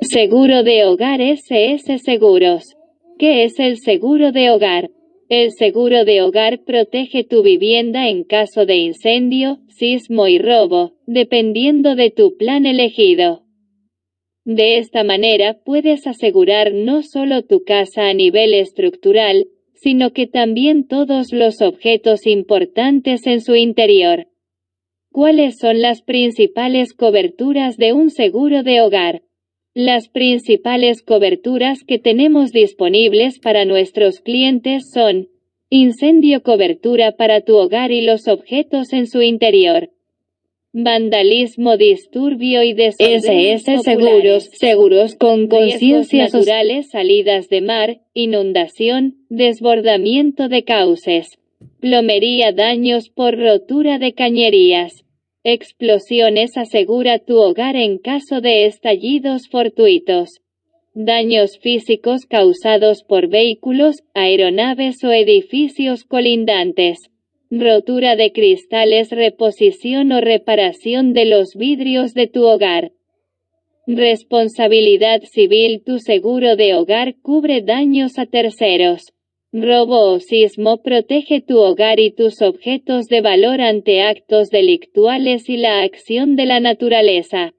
Seguro de hogar SS Seguros. ¿Qué es el seguro de hogar? El seguro de hogar protege tu vivienda en caso de incendio, sismo y robo, dependiendo de tu plan elegido. De esta manera puedes asegurar no solo tu casa a nivel estructural, sino que también todos los objetos importantes en su interior. ¿Cuáles son las principales coberturas de un seguro de hogar? Las principales coberturas que tenemos disponibles para nuestros clientes son incendio cobertura para tu hogar y los objetos en su interior. Vandalismo, disturbio y desorden SS Seguros, seguros con conciencia riesgos naturales, salidas de mar, inundación, desbordamiento de cauces, plomería, daños por rotura de cañerías, explosiones, asegura tu hogar en caso de estallidos fortuitos, daños físicos causados por vehículos, aeronaves o edificios colindantes. Rotura de cristales, reposición o reparación de los vidrios de tu hogar. Responsabilidad civil Tu seguro de hogar cubre daños a terceros. Robo o sismo protege tu hogar y tus objetos de valor ante actos delictuales y la acción de la naturaleza.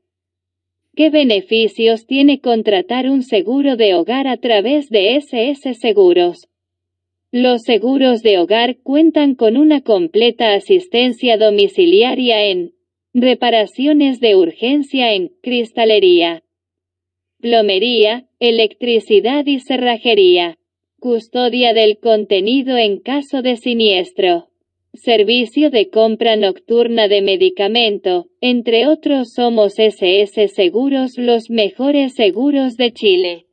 ¿Qué beneficios tiene contratar un seguro de hogar a través de SS Seguros? Los seguros de hogar cuentan con una completa asistencia domiciliaria en reparaciones de urgencia en cristalería, plomería, electricidad y cerrajería, custodia del contenido en caso de siniestro, servicio de compra nocturna de medicamento, entre otros somos SS Seguros los mejores seguros de Chile.